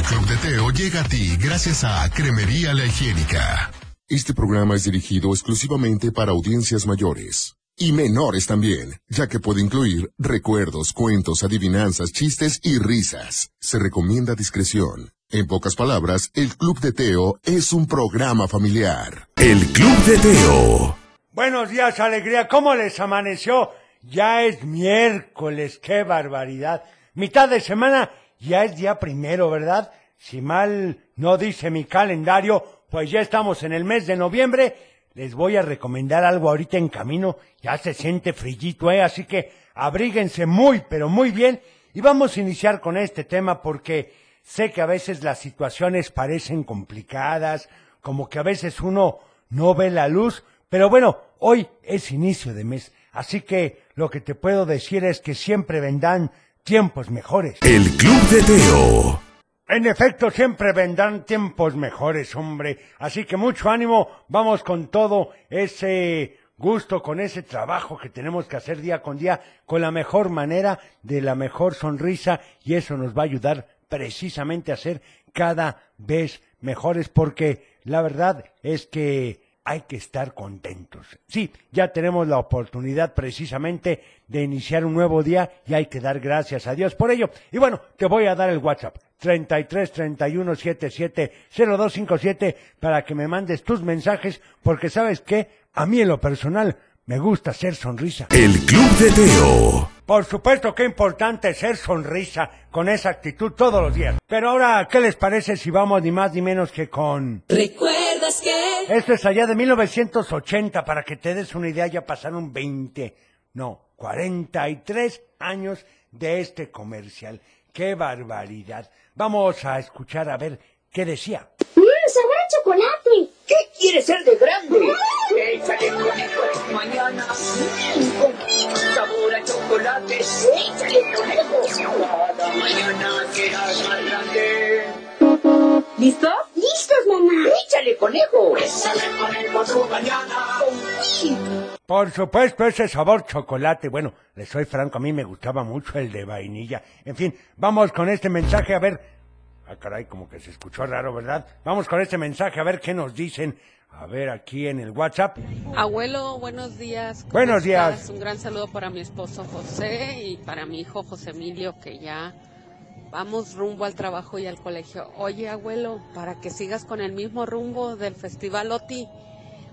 El Club de Teo llega a ti gracias a Cremería La Higiénica. Este programa es dirigido exclusivamente para audiencias mayores. Y menores también, ya que puede incluir recuerdos, cuentos, adivinanzas, chistes y risas. Se recomienda discreción. En pocas palabras, el Club de Teo es un programa familiar. El Club de Teo. Buenos días, alegría. ¿Cómo les amaneció? Ya es miércoles, qué barbaridad. Mitad de semana, ya es día primero, ¿verdad? Si mal no dice mi calendario, pues ya estamos en el mes de noviembre. Les voy a recomendar algo ahorita en camino. Ya se siente frillito, ¿eh? Así que abríguense muy, pero muy bien. Y vamos a iniciar con este tema porque sé que a veces las situaciones parecen complicadas, como que a veces uno no ve la luz, pero bueno, hoy es inicio de mes, así que lo que te puedo decir es que siempre vendrán tiempos mejores. El Club de Teo. En efecto, siempre vendrán tiempos mejores, hombre. Así que mucho ánimo, vamos con todo ese gusto, con ese trabajo que tenemos que hacer día con día, con la mejor manera, de la mejor sonrisa, y eso nos va a ayudar precisamente a ser cada vez mejores, porque la verdad es que hay que estar contentos. Sí, ya tenemos la oportunidad precisamente de iniciar un nuevo día y hay que dar gracias a Dios por ello. Y bueno, te voy a dar el WhatsApp 33 31 77 0257 para que me mandes tus mensajes porque sabes que a mí en lo personal me gusta ser sonrisa. El Club de Teo. Por supuesto que importante ser sonrisa con esa actitud todos los días. Pero ahora, ¿qué les parece si vamos ni más ni menos que con... ¿Recuerdas que? Esto es allá de 1980, para que te des una idea, ya pasaron 20, no, 43 años de este comercial. ¡Qué barbaridad! Vamos a escuchar a ver qué decía. ¡Mmm, sabor a chocolate! ¿Qué quieres ser de grande? Échale conejo mañana. Mm, con sabor a chocolate. Échale conejo. Cada mañana serás más grande. ¿Listo? ¡Listos, mamá! Échale conejo. Échale conejo tu mañana. Por supuesto, ese sabor chocolate. Bueno, les soy franco, a mí me gustaba mucho el de vainilla. En fin, vamos con este mensaje a ver. Ah, caray, como que se escuchó raro, ¿verdad? Vamos con este mensaje a ver qué nos dicen. A ver, aquí en el WhatsApp. Abuelo, buenos días. ¿Cómo Buenos días. estás? Un gran saludo para mi esposo José y para mi hijo José Emilio, que ya vamos rumbo al trabajo y al colegio. Oye, abuelo, para que sigas con el mismo rumbo del Festival OTI,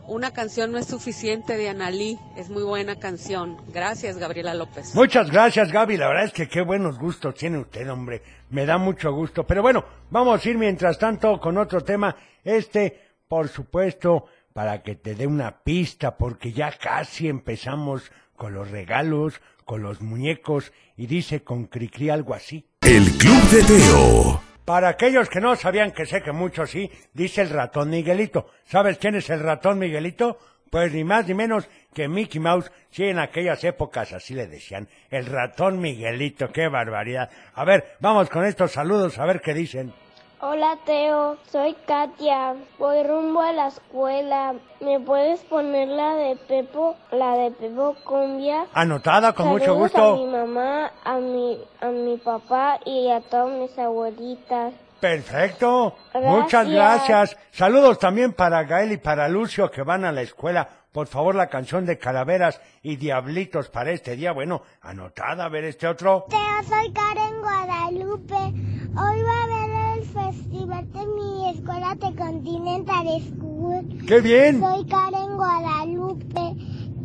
una canción no es suficiente de Analí. Es muy buena canción. Gracias, Gabriela López. Muchas gracias, Gaby. La verdad es que qué buenos gustos tiene usted, hombre. Me da mucho gusto. Pero bueno, vamos a ir mientras tanto con otro tema. Este, por supuesto, para que te dé una pista, porque ya casi empezamos con los regalos, con los muñecos, y dice con Cricri algo así. El Club de Teo. Para aquellos que no sabían, que sé que muchos sí, dice el ratón Miguelito. ¿Sabes quién es el ratón Miguelito? Pues ni más ni menos que Mickey Mouse, sí, en aquellas épocas así le decían. El ratón Miguelito, qué barbaridad. A ver, vamos con estos saludos a ver qué dicen. Hola, Teo. Soy Katia. Voy rumbo a la escuela. ¿Me puedes poner la de Pepo, la de Pepo Cumbia? Anotada con mucho Saludos a mi gusto. mamá, a mi, a mi papá y a todas mis abuelitas. Perfecto. Gracias. Muchas gracias. Saludos también para Gael y para Lucio que van a la escuela. Por favor, la canción de Calaveras y Diablitos para este día. Bueno, anotada. A ver este otro. Teo, soy Karen Guadalupe. Hoy va a haber el festival de mi escuela de Continental School. ¡Qué bien! Soy Karen Guadalupe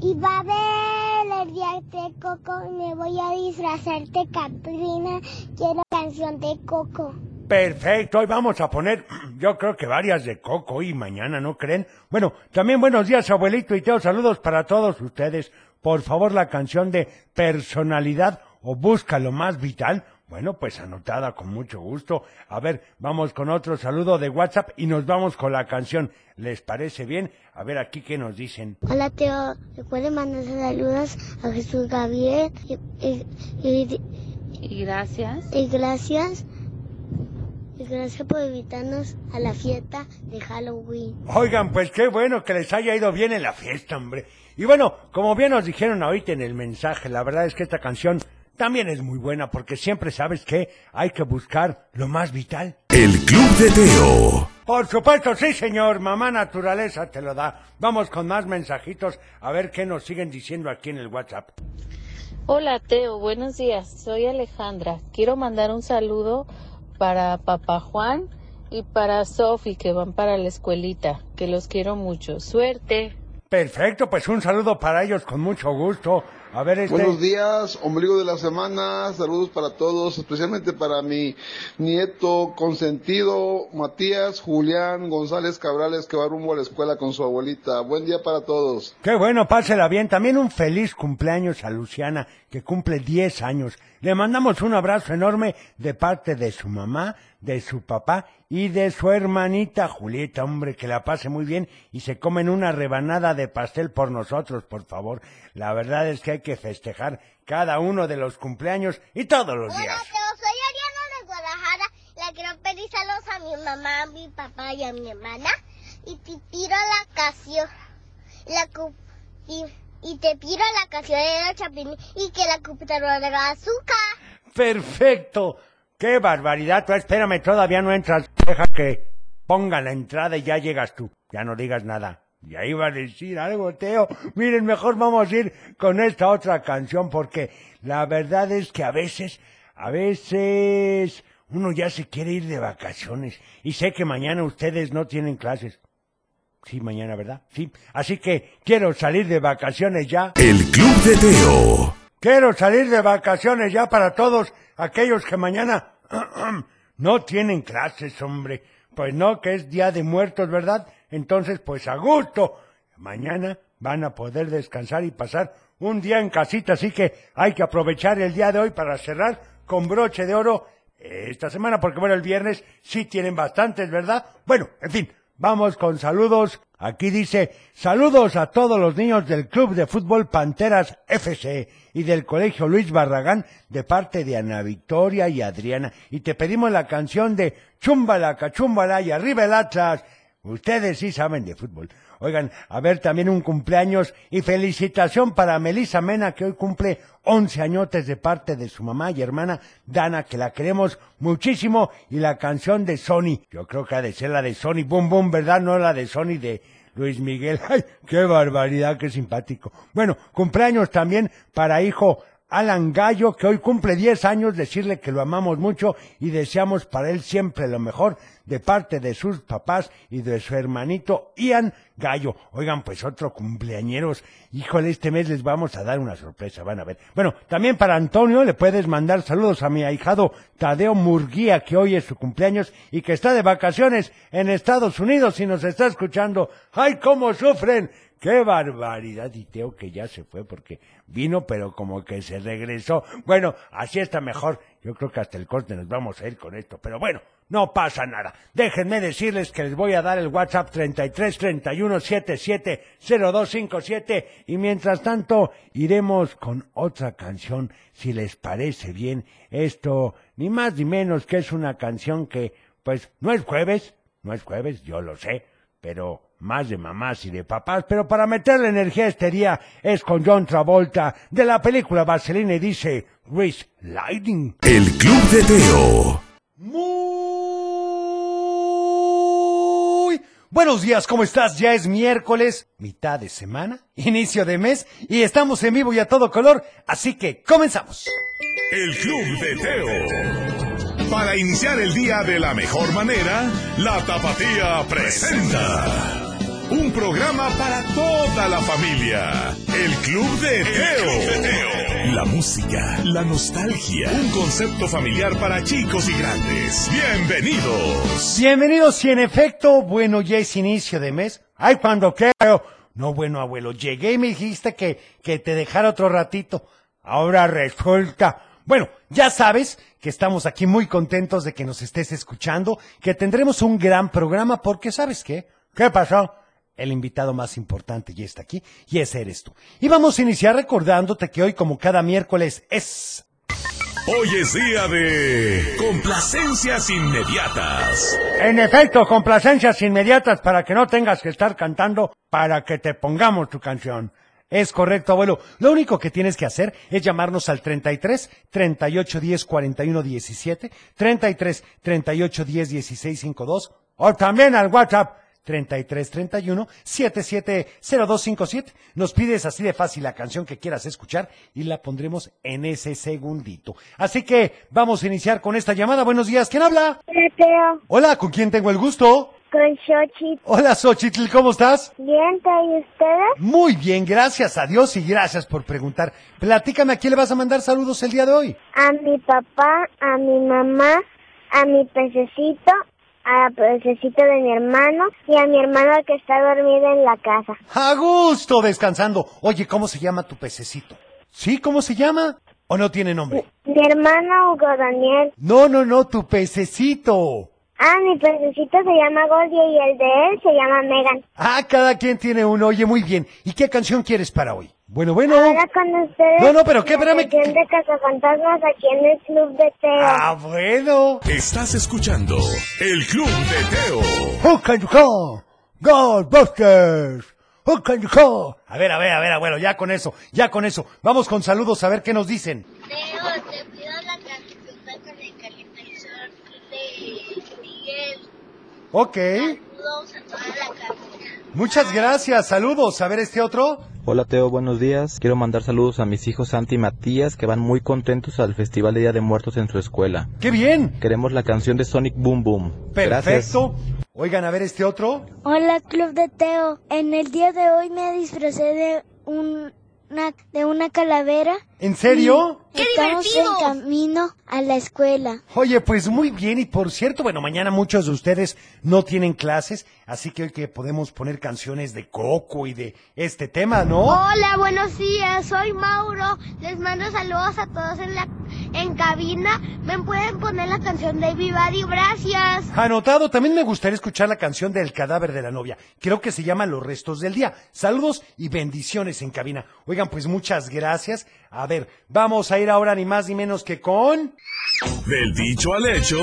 y va a haber el día de Coco. Me voy a disfrazar de Catrina. Quiero canción de Coco. Perfecto, hoy vamos a poner, yo creo que varias de Coco y mañana, ¿no creen? Bueno, también buenos días, abuelito y Teo, saludos para todos ustedes. Por favor, la canción de personalidad o busca lo más vital. Bueno, pues anotada con mucho gusto. A ver, vamos con otro saludo de WhatsApp y nos vamos con la canción. ¿Les parece bien? A ver aquí qué nos dicen. Hola Teo, recuerda mandar saludos a Jesús Gabriel y, y- y- Y gracias. y gracias. Y gracias por invitarnos a la fiesta de Halloween. Oigan, pues qué bueno que les haya ido bien en la fiesta, hombre. Y bueno, como bien nos dijeron ahorita en el mensaje, la verdad es que esta canción también es muy buena porque siempre sabes que hay que buscar lo más vital. El Club de Teo. Por supuesto, sí, señor. Mamá naturaleza te lo da. Vamos con más mensajitos a ver qué nos siguen diciendo aquí en el WhatsApp. Hola Teo, buenos días. Soy Alejandra. Quiero mandar un saludo para papá Juan y para Sofi que van para la escuelita, que los quiero mucho. Suerte. Perfecto, pues un saludo para ellos con mucho gusto. A ver, este... Buenos días, ombligo de la semana, saludos para todos, especialmente para mi nieto consentido Matías Julián González Cabrales que va rumbo a la escuela con su abuelita. Buen día para todos. Qué bueno, pásela bien. También un feliz cumpleaños a Luciana, que cumple 10 años. Le mandamos un abrazo enorme de parte de su mamá, de su papá y de su hermanita Julieta, hombre, que la pase muy bien y se comen una rebanada de pastel por nosotros, por favor. La verdad es que hay que festejar cada uno de los cumpleaños y todos los Hola, días. Teo, soy Ariana de Guadalajara. Le quiero pedir saludos a mi mamá, a mi papá y a mi hermana. Y te pido la canción. La y, y te pido la canción de los Chapini y que la computadora de azúcar. Perfecto. Qué barbaridad. Tú espérame, todavía no entras. Deja que ponga la entrada y ya llegas tú. Ya no digas nada. Ya iba a decir algo, Teo. Miren, mejor vamos a ir con esta otra canción porque la verdad es que a veces, a veces uno ya se quiere ir de vacaciones. Y sé que mañana ustedes no tienen clases. Sí, mañana, ¿verdad? Sí. Así que quiero salir de vacaciones ya. El Club de Teo. Quiero salir de vacaciones ya para todos aquellos que mañana no tienen clases, hombre. Pues no, que es Día de Muertos, ¿verdad? Entonces, pues a gusto. Mañana van a poder descansar y pasar un día en casita, así que hay que aprovechar el día de hoy para cerrar con broche de oro esta semana, porque bueno, el viernes sí tienen bastantes, ¿verdad? Bueno, en fin, Vamos con saludos. Aquí dice, saludos a todos los niños del Club de Fútbol Panteras FC y del Colegio Luis Barragán de parte de Ana Victoria y Adriana. Y te pedimos la canción de Chúmbala, cachúmbala y arriba el Atlas. Ustedes sí saben de fútbol. Oigan, a ver también un cumpleaños y felicitación para Melissa Mena que hoy cumple 11 añotes de parte de su mamá y hermana Dana que la queremos muchísimo y la canción de Sony. Yo creo que ha de ser la de Sony Boom Boom, ¿verdad? No la de Sony de Luis Miguel. ¡Ay, qué barbaridad, qué simpático! Bueno, cumpleaños también para hijo Alan Gallo, que hoy cumple 10 años, decirle que lo amamos mucho y deseamos para él siempre lo mejor de parte de sus papás y de su hermanito Ian Gallo. Oigan, pues otro cumpleañeros. Híjole, este mes les vamos a dar una sorpresa, van a ver. Bueno, también para Antonio le puedes mandar saludos a mi ahijado Tadeo Murguía, que hoy es su cumpleaños y que está de vacaciones en Estados Unidos y nos está escuchando. ¡Ay, cómo sufren! ¡Qué barbaridad! Y Teo que ya se fue porque vino, pero como que se regresó. Bueno, así está mejor. Yo creo que hasta el corte nos vamos a ir con esto. Pero bueno, no pasa nada. Déjenme decirles que les voy a dar el WhatsApp 33 31 77 0257 y mientras tanto iremos con otra canción, si les parece bien. Esto, ni más ni menos que es una canción que, pues, no es jueves, no es jueves, yo lo sé, pero más de mamás y de papás, pero para meterle energía a este día es con John Travolta de la película Vaselina y dice Grease Lightning. El Club de Teo. Muy buenos días, ¿cómo estás? Ya es miércoles, mitad de semana, inicio de mes y estamos en vivo y a todo color, así que comenzamos. El Club de Teo. Para iniciar el día de la mejor manera, la Tapatía presenta. Un programa para toda la familia. El Club de Teo. La música, la nostalgia. Un concepto familiar para chicos y grandes. Bienvenidos. Bienvenidos y en efecto, bueno, ya es inicio de mes. Ay, cuando quiero. No, bueno, abuelo, llegué y me dijiste que, que te dejara otro ratito. Ahora resulta. Bueno, ya sabes que estamos aquí muy contentos de que nos estés escuchando, que tendremos un gran programa porque ¿sabes qué? ¿Qué pasó? El invitado más importante ya está aquí y ese eres tú. Y vamos a iniciar recordándote que hoy como cada miércoles es... Hoy es día de complacencias inmediatas. En efecto, complacencias inmediatas para que no tengas que estar cantando para que te pongamos tu canción. Es correcto, abuelo. Lo único que tienes que hacer es llamarnos al 33 38 10 41 17, 33 38 10 16 52 o también al WhatsApp 33 31 77 0257. Nos pides así de fácil la canción que quieras escuchar y la pondremos en ese segundito. Así que vamos a iniciar con esta llamada. Buenos días, ¿quién habla? Hola, Teo. Hola, ¿con quién tengo el gusto? Con Xochitl. Hola, Xochitl, ¿cómo estás? Bien, ¿y ustedes? Muy bien, gracias a Dios y gracias por preguntar. Platícame, ¿a quién le vas a mandar saludos el día de hoy? A mi papá, a mi mamá, a mi pececito, a pececito de mi hermano y a mi hermano que está dormido en la casa. A gusto, descansando. Oye, ¿cómo se llama tu pececito? ¿Sí? ¿Cómo se llama? ¿O no tiene nombre? Mi hermano Hugo Daniel. No, no, no, tu pececito. Ah, mi pececito se llama Goldie y el de él se llama Megan. Ah, cada quien tiene uno. Oye, muy bien. ¿Y qué canción quieres para hoy? Bueno, bueno. Ahora con ustedes. No, no, pero ¿qué? Espérame. de Cazafantasmas aquí en el Club de Teo. Ah, bueno. Estás escuchando El Club de Teo. Who can you call? Ghostbusters. Who can you call? A ver, a ver, a ver, abuelo, ya con eso, ya con eso. Vamos con saludos a ver qué nos dicen. Teo, te pido la canción con el calentador de Miguel. Ok. Saludos a toda la cabina. Muchas gracias, saludos. A ver este otro. Hola Teo, buenos días. Quiero mandar saludos a mis hijos Santi y Matías que van muy contentos al Festival de Día de Muertos en su escuela. ¡Qué bien! Queremos la canción de Sonic Boom Boom. Gracias. Perfecto. Oigan, a ver este otro. Hola Club de Teo, en el día de hoy me disfracé de una de una calavera. ¿En serio? ¡Qué Estamos en camino a la escuela. Oye, pues muy bien. Y por cierto, bueno, mañana muchos de ustedes no tienen clases, así que hoy que podemos poner canciones de Coco y de este tema, ¿no? Hola, buenos días. Soy Mauro. Les mando saludos a todos en la en cabina. ¿Me pueden poner la canción de Vivadi? Gracias. Anotado, también me gustaría escuchar la canción del cadáver de la novia. Creo que se llama Los restos del día. Saludos y bendiciones en cabina. Oigan, pues muchas gracias. A ver, vamos a ir ahora ni más ni menos que con... Del dicho al hecho.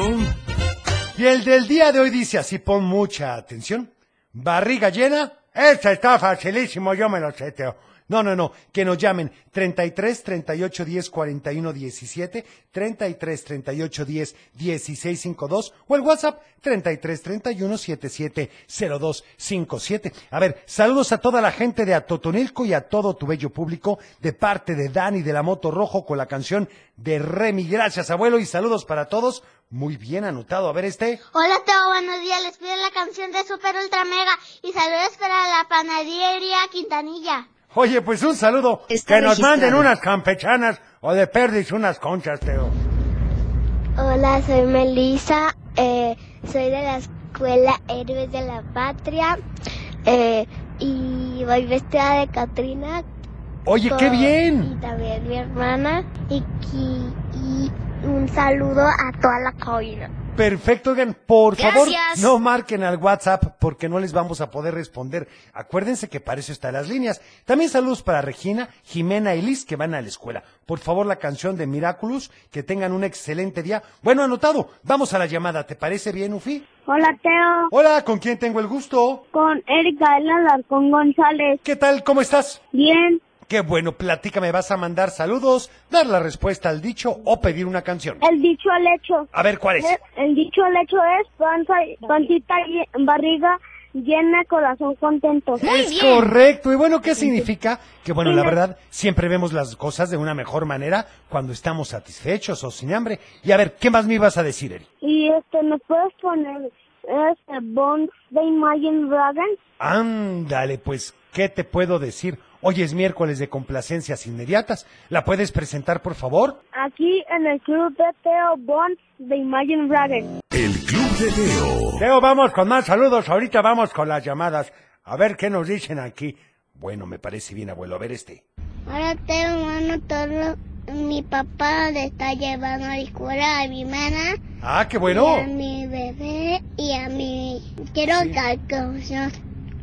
Y el del día de hoy dice así, pon mucha atención. Barriga llena. Esta está facilísimo, yo me lo sé, Teo. No, no, no, que nos llamen 33 38 10 41 17, 33 38 10 16 52 o el WhatsApp 33 31 77 02 57. A ver, saludos a toda la gente de Atotonilco y a todo tu bello público de parte de Dani de la Moto Rojo con la canción de Remy. Gracias, abuelo, y saludos para todos. Muy bien anotado. A ver este. Hola, Teo, buenos días. Les pido la canción de Super Ultra Mega y saludos para la panadería Quintanilla. Oye, pues un saludo. Está que nos registrado. manden unas campechanas o de perdis unas conchas, Teo. Hola, soy Melissa. eh, soy de la escuela Héroes de la Patria. eh, y voy vestida de Catrina. Oye, qué con- bien. Y también mi hermana. Y, qui- y un saludo a toda la cabina. Perfecto, oigan, por favor, Gracias. no marquen al WhatsApp porque no les vamos a poder responder. Acuérdense que para eso están las líneas. También saludos para Regina, Jimena y Liz que van a la escuela. Por favor, la canción de Miraculous, que tengan un excelente día. Bueno, anotado, vamos a la llamada. ¿Te parece bien, Ufi? Hola, Teo. Hola, ¿con quién tengo el gusto? Con Erika Alarcón González. ¿Qué tal? ¿Cómo estás? Bien. Qué bueno, platícame, ¿vas a mandar saludos, dar la respuesta al dicho o pedir una canción? El dicho al hecho. A ver, ¿cuál es? El dicho al hecho es panza, pancita, barriga llena, corazón contento. es correcto. Y bueno, ¿qué significa? Que bueno, la verdad, siempre vemos las cosas de una mejor manera cuando estamos satisfechos o sin hambre. Y a ver, ¿qué más me ibas a decir, Eri? Y este, ¿me puedes poner este Bones de Imagine Dragons? Ándale, pues, ¿qué te puedo decir? Hoy es miércoles de complacencias inmediatas. ¿La puedes presentar, por favor? Aquí en el club de Teo Bones de Imagine Dragons. El Club de Teo. Teo, vamos con más saludos. Ahorita vamos con las llamadas. A ver qué nos dicen aquí. Bueno, me parece bien, abuelo. A ver este. Ahora Teo, mano, todo. Mi papá le está llevando a la escuela a mi hermana. Ah, qué Y bueno. a mi bebé y a mi... Quiero canción.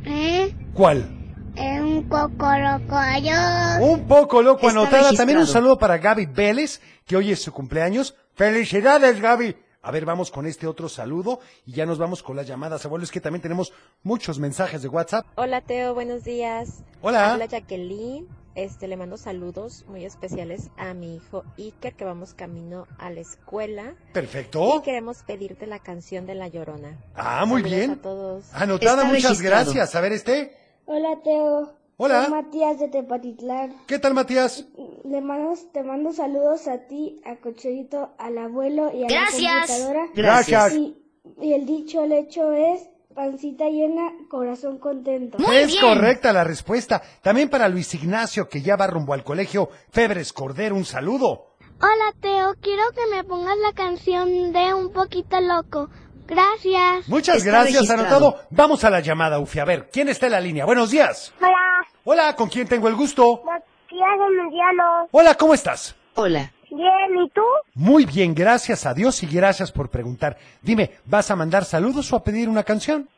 ¿Eh? ¿Cuál? Es un cocoroco. Adiós. Un poco loco Está anotada. También un saludo para Gaby Vélez, que hoy es su cumpleaños. Felicidades, Gaby. A ver, vamos con este otro saludo y ya nos vamos con las llamadas, abuelo. Es que también tenemos muchos mensajes de WhatsApp. Hola Teo, buenos días. Hola. Hola Jacqueline. Este, le mando saludos muy especiales a mi hijo Iker, que vamos camino a la escuela. Perfecto. Y queremos pedirte la canción de La Llorona. Ah, muy Saludos bien. a todos. Anotada, Está muchas registrado. gracias. A ver, este. Hola Teo. Hola. Soy Matías de Tepatitlán. ¿Qué tal, Matías? Le mando, te mando saludos a ti, a Cocherito, al abuelo y a Gracias. la computadora. Gracias. Y, y el dicho al hecho es pancita llena, corazón contento. es correcta la respuesta. También para Luis Ignacio, que ya va rumbo al colegio Febres Cordero, un saludo. Hola Teo, quiero que me pongas la canción de Un poquito loco. Gracias. Muchas gracias, anotado. Vamos a la llamada, Ufi. A ver, ¿quién está en la línea? Buenos días. Hola, Hola, ¿con quién tengo el gusto? Matías de Mediano. Hola, ¿cómo estás? Hola. Bien, ¿y tú? Muy bien, gracias a Dios y gracias por preguntar. Dime, ¿vas a mandar saludos o a pedir una canción?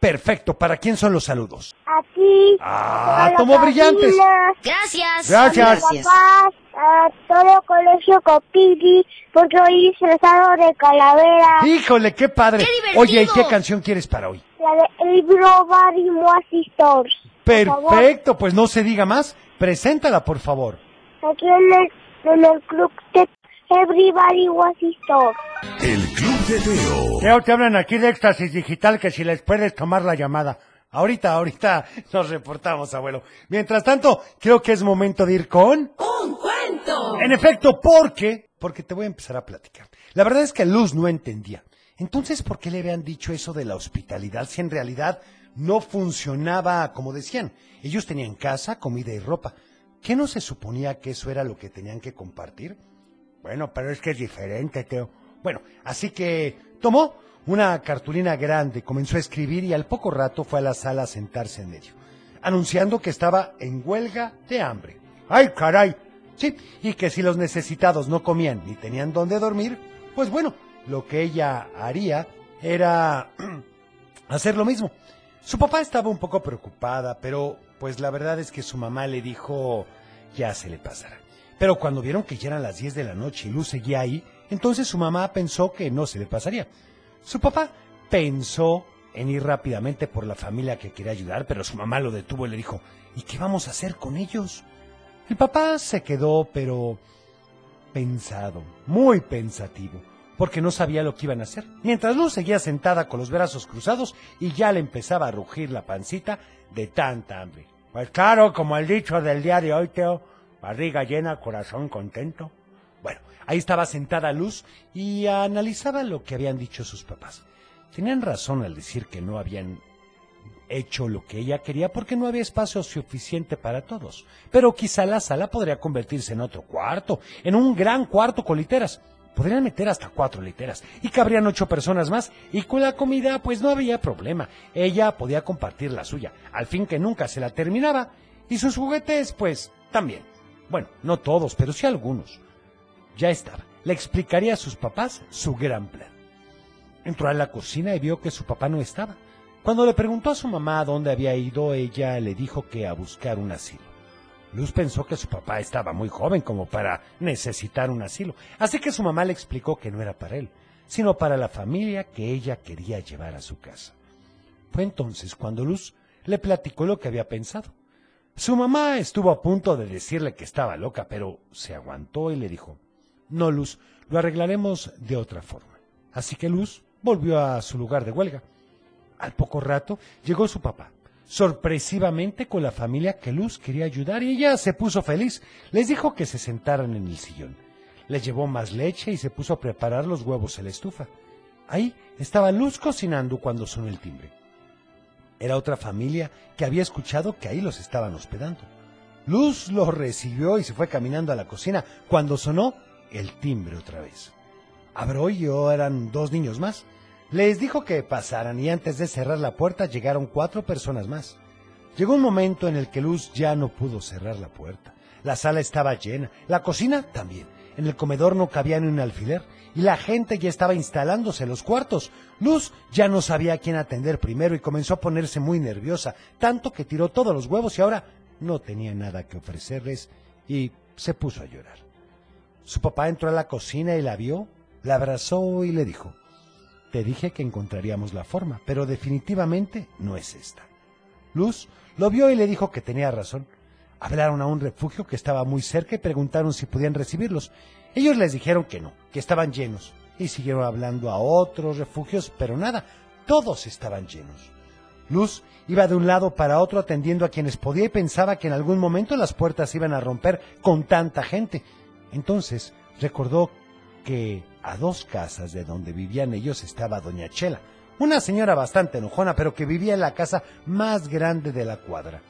Perfecto, ¿para quién son los saludos? A ti. Ah, brillantes. Gracias. Gracias. A mis papás, a todo el colegio Copigi, porque hoy es disfrazado de calavera. Híjole, qué padre. Oye, ¿y qué canción quieres para hoy? La de Stores. Por favor, Perfecto, pues no se diga más. Preséntala, por favor. Aquí en el, en el club de Everybody Moasi Stores. El Club de Teo. Teo, te hablan aquí de Éxtasis Digital que si les puedes tomar la llamada. Ahorita, ahorita nos reportamos, abuelo. Mientras tanto, creo que es momento de ir con... ¡Un cuento! En efecto, ¿por qué? Porque te voy a empezar a platicar. La verdad es que Luz no entendía. Entonces, ¿por qué le habían dicho eso de la hospitalidad si en realidad no funcionaba como decían? Ellos tenían casa, comida y ropa. ¿Qué no se suponía que eso era lo que tenían que compartir? Bueno, pero es que es diferente, Teo. Bueno, así que tomó una cartulina grande, comenzó a escribir y al poco rato fue a la sala a sentarse en medio, anunciando que estaba en huelga de hambre. ¡Ay, caray! Sí, y que si los necesitados no comían ni tenían dónde dormir, pues bueno, lo que ella haría era hacer lo mismo. Su papá estaba un poco preocupada, pero pues la verdad es que su mamá le dijo ya se le pasará. Pero cuando vieron que ya eran las 10 de la noche y Luz seguía ahí, entonces su mamá pensó que no se le pasaría. Su papá pensó en ir rápidamente por la familia que quería ayudar, pero su mamá lo detuvo y le dijo, ¿y qué vamos a hacer con ellos? El papá se quedó, pero pensado, muy pensativo, porque no sabía lo que iban a hacer. Mientras Luz seguía sentada con los brazos cruzados y ya le empezaba a rugir la pancita de tanta hambre. Pues claro, como el dicho del día de hoy, Teo, barriga llena, corazón contento. Bueno, ahí estaba sentada Luz y analizaba lo que habían dicho sus papás. Tenían razón al decir que no habían hecho lo que ella quería porque no había espacio suficiente para todos. Pero quizá la sala podría convertirse en otro cuarto, en un gran cuarto con literas. Podrían meter hasta cuatro literas y cabrían ocho personas más y con la comida pues no había problema. Ella podía compartir la suya, al fin que nunca se la terminaba y sus juguetes pues también. Bueno, no todos, pero sí algunos. Ya estaba. Le explicaría a sus papás su gran plan. Entró a la cocina y vio que su papá no estaba. Cuando le preguntó a su mamá a dónde había ido, ella le dijo que a buscar un asilo. Luz pensó que su papá estaba muy joven como para necesitar un asilo, así que su mamá le explicó que no era para él, sino para la familia que ella quería llevar a su casa. Fue entonces cuando Luz le platicó lo que había pensado. Su mamá estuvo a punto de decirle que estaba loca, pero se aguantó y le dijo, No, Luz, lo arreglaremos de otra forma. Así que Luz volvió a su lugar de huelga. Al poco rato llegó su papá, sorpresivamente con la familia que Luz quería ayudar y ella se puso feliz. Les dijo que se sentaran en el sillón. Les llevó más leche y se puso a preparar los huevos en la estufa. Ahí estaba Luz cocinando cuando sonó el timbre. Era otra familia que había escuchado que ahí los estaban hospedando. Luz los recibió y se fue caminando a la cocina cuando sonó el timbre otra vez. Abró y yo eran dos niños más. Les dijo que pasaran y antes de cerrar la puerta llegaron cuatro personas más. Llegó un momento en el que Luz ya no pudo cerrar la puerta. La sala estaba llena, la cocina también. En el comedor no cabía ni un alfiler y la gente ya estaba instalándose en los cuartos. Luz ya no sabía a quién atender primero y comenzó a ponerse muy nerviosa, tanto que tiró todos los huevos y ahora no tenía nada que ofrecerles y se puso a llorar. Su papá entró a la cocina y la vio la abrazó y le dijo, te dije que encontraríamos la forma, pero definitivamente no es esta. Luz lo vio y le dijo que tenía razón. Hablaron a un refugio que estaba muy cerca y preguntaron si podían recibirlos. Ellos les dijeron que no, que estaban llenos, y siguieron hablando a otros refugios, pero nada, todos estaban llenos. Luz iba de un lado para otro atendiendo a quienes podía y pensaba que en algún momento las puertas iban a romper con tanta gente. Entonces recordó que a dos casas de donde vivían ellos estaba Doña Chela, una señora bastante enojona, pero que vivía en la casa más grande de la cuadra.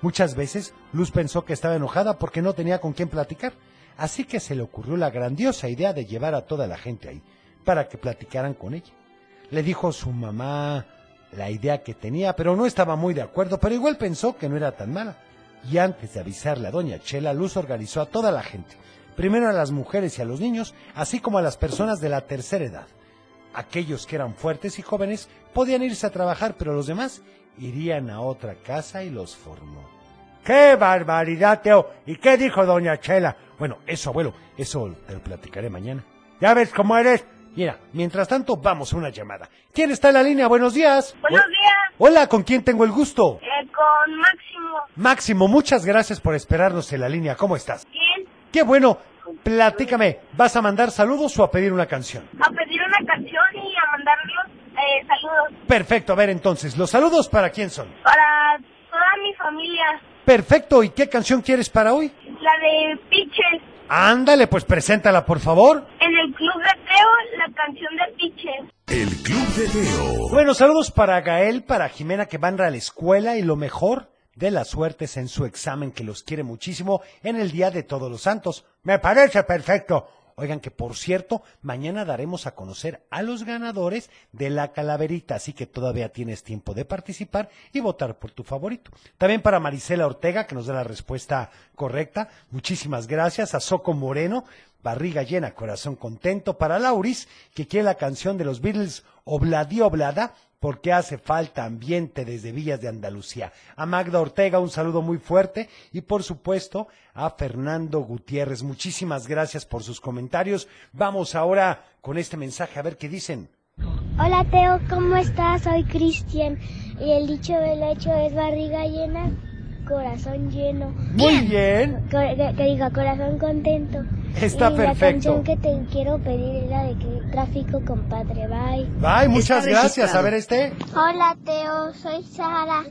Muchas veces Luz pensó que estaba enojada porque no tenía con quién platicar, así que se le ocurrió la grandiosa idea de llevar a toda la gente ahí, para que platicaran con ella. Le dijo su mamá la idea que tenía, pero no estaba muy de acuerdo, pero igual pensó que no era tan mala. Y antes de avisarle a Doña Chela, Luz organizó a toda la gente, primero a las mujeres y a los niños, así como a las personas de la tercera edad. Aquellos que eran fuertes y jóvenes podían irse a trabajar, pero los demás irían a otra casa y los formó. ¡Qué barbaridad, Teo! ¿Y qué dijo Doña Chela? Bueno, eso, abuelo, eso te lo platicaré mañana. ¿Ya ves cómo eres? Mira, mientras tanto, vamos a una llamada. ¿Quién está en la línea? Buenos días. Buenos días. Hola, ¿con quién tengo el gusto? Eh, con Máximo. Máximo, muchas gracias por esperarnos en la línea. ¿Cómo estás? Bien. Qué bueno. Platícame, ¿vas a mandar saludos o a pedir una canción? A pedir una canción y a mandarlos eh, saludos. Perfecto, a ver entonces, ¿los saludos para quién son? Para toda mi familia. Perfecto, ¿y qué canción quieres para hoy? La de Piches. Ándale, pues preséntala, por favor. En el Club de Teo, la canción de Piches. El Club de Teo. Bueno, saludos para Gael, para Jimena que van a la escuela y lo mejor de las suertes en su examen que los quiere muchísimo en el Día de Todos los Santos. Me parece perfecto. Oigan que por cierto, mañana daremos a conocer a los ganadores de la calaverita, así que todavía tienes tiempo de participar y votar por tu favorito. También para Marisela Ortega, que nos da la respuesta correcta. Muchísimas gracias a Soco Moreno, barriga llena, corazón contento. Para Lauris, que quiere la canción de los Beatles, Obladí Oblada, porque hace falta ambiente desde Villas de Andalucía. A Magda Ortega un saludo muy fuerte y por supuesto a Fernando Gutiérrez. Muchísimas gracias por sus comentarios. Vamos ahora con este mensaje a ver qué dicen. Hola Teo, ¿cómo estás? Soy Cristian y el dicho del hecho es barriga llena, corazón lleno. Muy bien. Que diga corazón contento. Está y perfecto. La canción que te quiero pedir es la de que tráfico compadre. Bye. Bye, muchas gracias. A ver este. Hola Teo, soy Sara.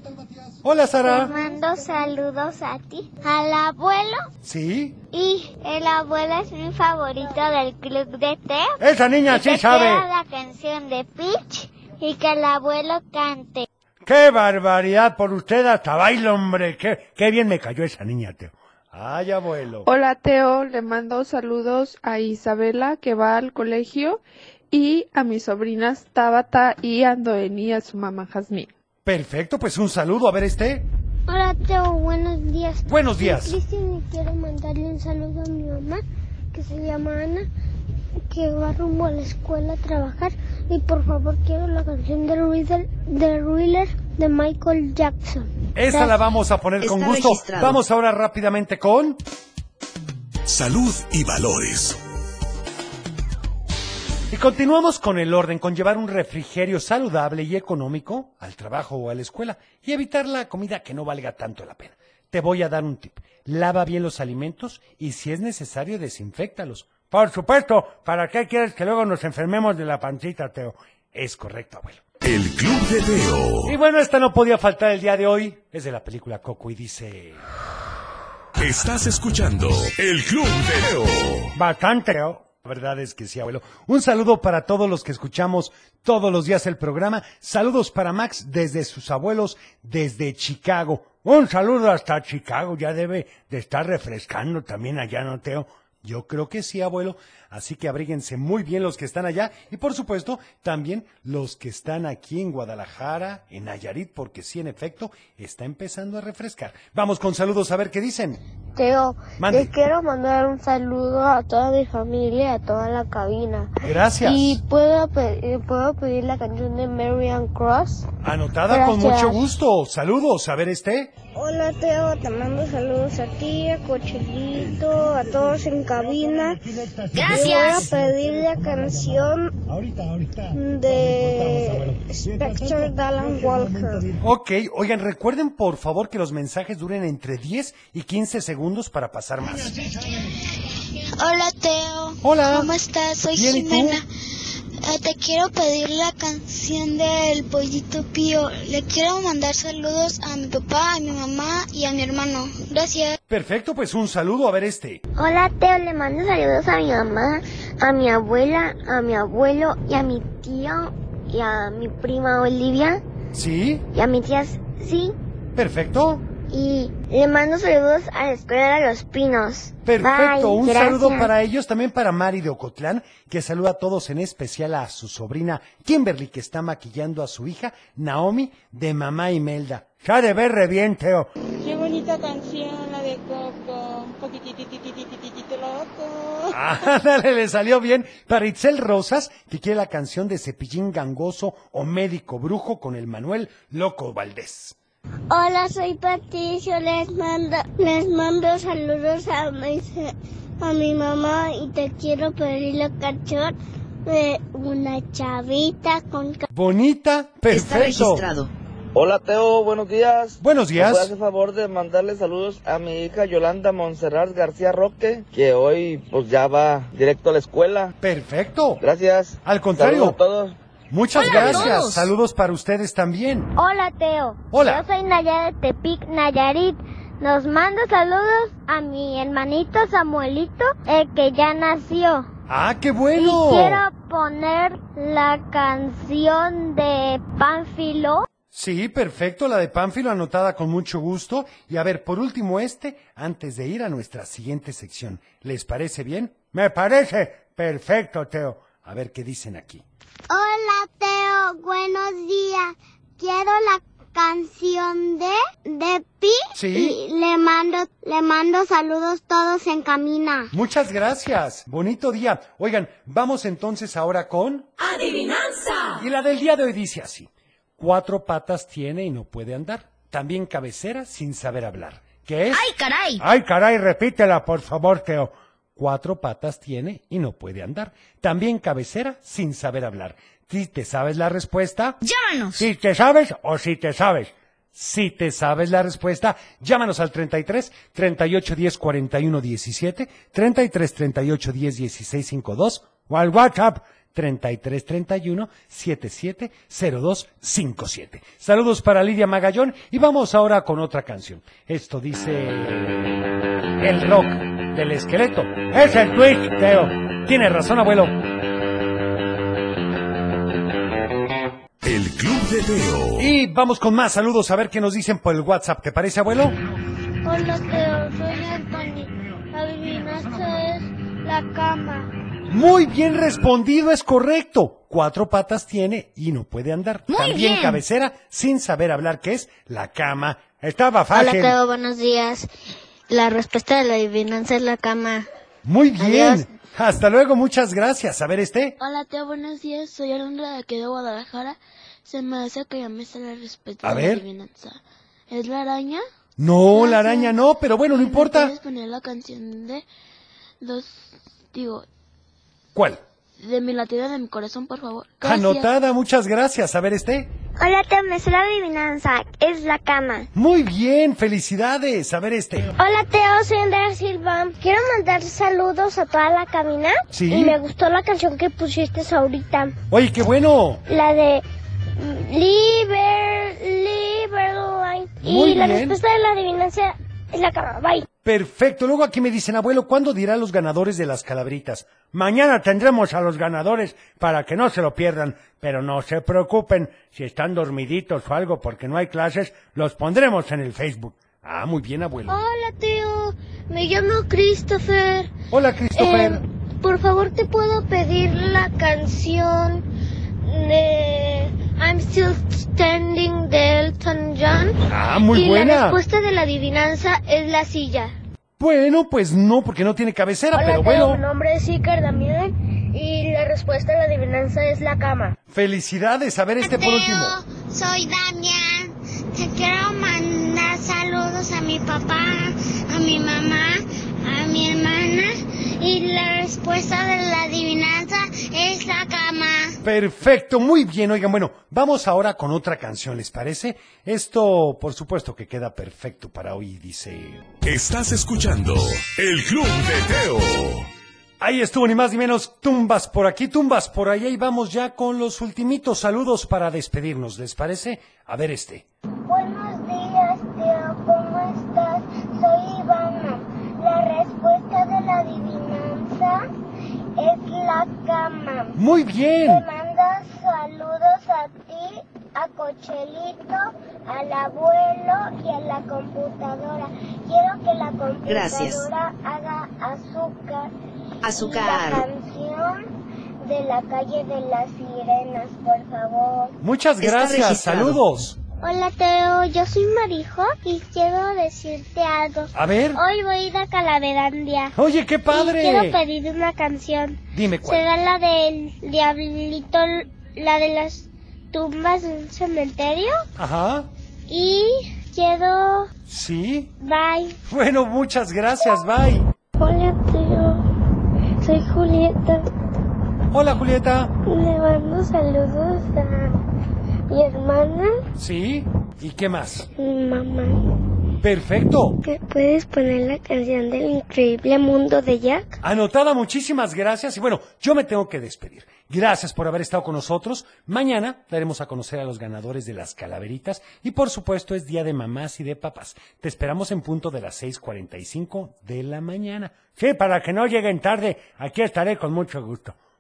Hola Te Sara. mando saludos a ti, al abuelo ¿Sí? y el abuelo es mi favorito del club de Teo. Esa niña Y sí que sabe. la canción de Peach y que el abuelo cante. ¡Qué barbaridad! Por usted hasta baila, hombre. ¡Qué, qué bien me cayó esa niña, Teo! Ay, abuelo. Hola Teo, le mando saludos a Isabela que va al colegio y a mis sobrinas Tabata y Andoeni y a su mamá Jazmín. Perfecto, pues un saludo. A ver este. Hola Teo, buenos días. Buenos días. Soy y quiero mandarle un saludo a mi mamá que se llama Ana, que va rumbo a la escuela a trabajar. Y por favor quiero la canción de Thriller de, Thriller de Michael Jackson. Esa la vamos a poner con gusto. registrado. Vamos ahora rápidamente con. Salud y valores. Y continuamos con el orden, con llevar un refrigerio saludable y económico al trabajo o a la escuela y evitar la comida que no valga tanto la pena. Te voy a dar un tip. Lava bien los alimentos y si es necesario, desinfectalos. Por supuesto, ¿para qué quieres que luego nos enfermemos de la pancita, Teo? Es correcto, abuelo. El Club de Teo. Y bueno, esta no podía faltar el día de hoy. Es de la película Coco y dice... Estás escuchando El Club de Teo. Bastante, Teo. La verdad es que sí, abuelo. Un saludo para todos los que escuchamos todos los días el programa. Saludos para Max desde sus abuelos, desde Chicago. Un saludo hasta Chicago. Ya debe de estar refrescando también allá, ¿no, Teo? Yo creo que sí, abuelo. Así que abríguense muy bien los que están allá y por supuesto también los que están aquí en Guadalajara, en Nayarit, porque sí, en efecto, está empezando a refrescar. Vamos con saludos a ver qué dicen. Teo, Mande. te quiero mandar un saludo a toda mi familia, a toda la cabina. Gracias. Y puedo, pe- eh, puedo pedir la canción de Marian Cross. Anotada con mucho gusto. Saludos. A ver este. Hola Teo, te mando saludos a ti, a Cochelito, a todos en cabina. Gracias. Voy a pedir la canción de Spectre de Alan Walker. Ok, oigan, recuerden por favor que los mensajes duren entre 10 y 15 segundos para pasar más. Hola Teo. Hola. ¿Cómo estás? Soy Bien, ¿y tú? Eh, te quiero pedir la canción del pollito pío. Le quiero mandar saludos a mi papá, a mi mamá y a mi hermano. Gracias. Perfecto, pues un saludo a ver este. Hola Teo, le mando saludos a mi mamá, a mi abuela, a mi abuelo y a mi tío y a mi prima Olivia ¿Sí? y a mi tía sí. Perfecto. Y le mando saludos a la escuela de los pinos. Perfecto, Bye, un gracias. saludo para ellos, también para Mari de Ocotlán, que saluda a todos, en especial a su sobrina Kimberly, que está maquillando a su hija Naomi de Mamá Imelda. Ya de ver re bien, Teo. Qué bonita canción la de Coco. Un poquititititititito loco. Ándale, le salió bien. Para Itzel Rosas, que quiere la canción de Cepillín Gangoso o Médico Brujo con el Manuel Loco Valdés. Hola, soy Patricio, les mando, les mando saludos a mi, a mi mamá y te quiero pedir la canción de una chavita con... Bonita, perfecto. Hola Teo, buenos días. Buenos días. ¿Me hacer favor de mandarle saludos a mi hija Yolanda Montserrat García Roque, que hoy pues ya va directo a la escuela? Perfecto. Gracias. Al contrario. Saludos a todos. Muchas Hola gracias. Saludos para ustedes también. Hola, Teo. Hola. Yo soy Naya de Tepic, Nayarit. Nos mando saludos a mi hermanito Samuelito, el que ya nació. Ah, qué bueno. Y quiero poner la canción de Pánfilo. Sí, perfecto, la de Pánfilo anotada con mucho gusto. Y a ver, por último este, antes de ir a nuestra siguiente sección. ¿Les parece bien? Me parece perfecto, Teo. A ver qué dicen aquí. Hola, Teo. Buenos días. Quiero la canción de de Pi. Sí. Y le mando le mando saludos todos en camina. Muchas gracias. Bonito día. Oigan, vamos entonces ahora con... Adivinanza. Y la del día de hoy dice así. Cuatro patas tiene y no puede andar. También cabecera sin saber hablar. ¿Qué es? ¡Ay, caray! Ay, caray, repítela, por favor, Teo. Cuatro patas tiene y no puede andar. También cabecera sin saber hablar. Si te sabes la respuesta. Llámanos. Si te sabes o si te sabes. Si te sabes la respuesta, llámanos al 33 38 10 41 17, 33 38 10 16 52 o al WhatsApp 33 31 77 02 57. Saludos para Lidia Magallón y vamos ahora con otra canción. Esto dice el rock del esqueleto. Es el twist, Teo. Tienes razón, abuelo. El Club de Teo. Y vamos con más saludos a ver qué nos dicen por el WhatsApp. ¿Te parece, abuelo? Hola, Teo. Soy Anthony. La adivinanza es la cama. Muy bien respondido, es correcto. Cuatro patas tiene y no puede andar. Muy También bien. cabecera sin saber hablar, que es la cama. Estaba Hola, fácil. Teo. Buenos días. La respuesta de la adivinanza es la cama. Muy bien. Adiós. Hasta luego, muchas gracias. A ver este. Hola, Teo, buenos días. Soy Alondra de aquí de Guadalajara. Se me hace que ya me la respuesta A de ver. la adivinanza. ¿Es la araña? No, la araña no, pero bueno, no importa. ¿Puedes poner la canción de dos, digo, ¿Cuál? de mi latido de mi corazón, por favor? Gracias. Anotada, muchas gracias. A ver este. Hola, Teo. Me sé la adivinanza. Es la cama. Muy bien, felicidades. A ver este. Hola, Teo. Soy Andrea Silva. Quiero mandar saludos a toda la cabina. Sí. Y me gustó la canción que pusiste ahorita. Oye, qué bueno. La de Liber, Liberline. Muy y la respuesta de la adivinanza la cama. Bye. Perfecto. Luego aquí me dicen, abuelo, ¿cuándo dirá los ganadores de las calabritas? Mañana tendremos a los ganadores para que no se lo pierdan. Pero no se preocupen, si están dormiditos o algo porque no hay clases, los pondremos en el Facebook. Ah, muy bien, abuelo. Hola, Teo. Me llamo Christopher. Hola, Christopher. Eh, por favor, ¿te puedo pedir la canción de I'm Still Standing de Elton John? Ah, muy y buena. la respuesta de la adivinanza es la silla. Bueno, pues no, porque no tiene cabecera, Hola, pero bueno. Mi nombre es Iker Damián y la respuesta de la adivinanza es la cama. Felicidades. A ver este por último. Soy Damián. Te quiero mandar saludos a mi papá, a mi mamá, mi hermana Y la respuesta de la adivinanza es la cama. Perfecto, muy bien. Oigan, bueno, vamos ahora con otra canción, ¿les parece? Esto, por supuesto, que queda perfecto para hoy, dice... Estás escuchando El Club de Teo. Ahí estuvo, ni más ni menos, tumbas por aquí, tumbas por allá y vamos ya con los ultimitos saludos para despedirnos, ¿les parece? A ver este. Buenos días, Teo. ¿Cómo estás? Soy Ivana. La respuesta de la adivinanza es la cama. Muy bien. Te manda saludos a ti, a Cochelito, al abuelo y a la computadora. Quiero que la computadora Gracias. haga azúcar. Azúcar. Y la canción de la calle de las sirenas, por favor. Muchas gracias, saludos. Hola Teo, yo soy Marijo y quiero decirte algo. A ver. Hoy voy a ir a Calaverandia. Oye, qué Y padre. quiero pedir una canción. Dime cuál. Será la del diablito, la de las tumbas de un cementerio. Ajá. Y quiero... Sí. Bye. Bueno, muchas gracias, bye. Hola, Teo. Soy Julieta. Hola, Julieta. Le mando saludos a mi hermana, Sí. ¿Y qué más? mi mamá. Perfecto. ¿Me puedes poner la canción del increíble mundo de Jack? Anotada, muchísimas gracias. Y bueno, yo me tengo que despedir. Gracias por haber estado con nosotros. Mañana daremos a conocer a los ganadores de las calaveritas. Y por supuesto es día de mamás y de papás. Te esperamos en punto de las 6.45 de la mañana. Sí, para que no lleguen tarde, aquí estaré con mucho gusto.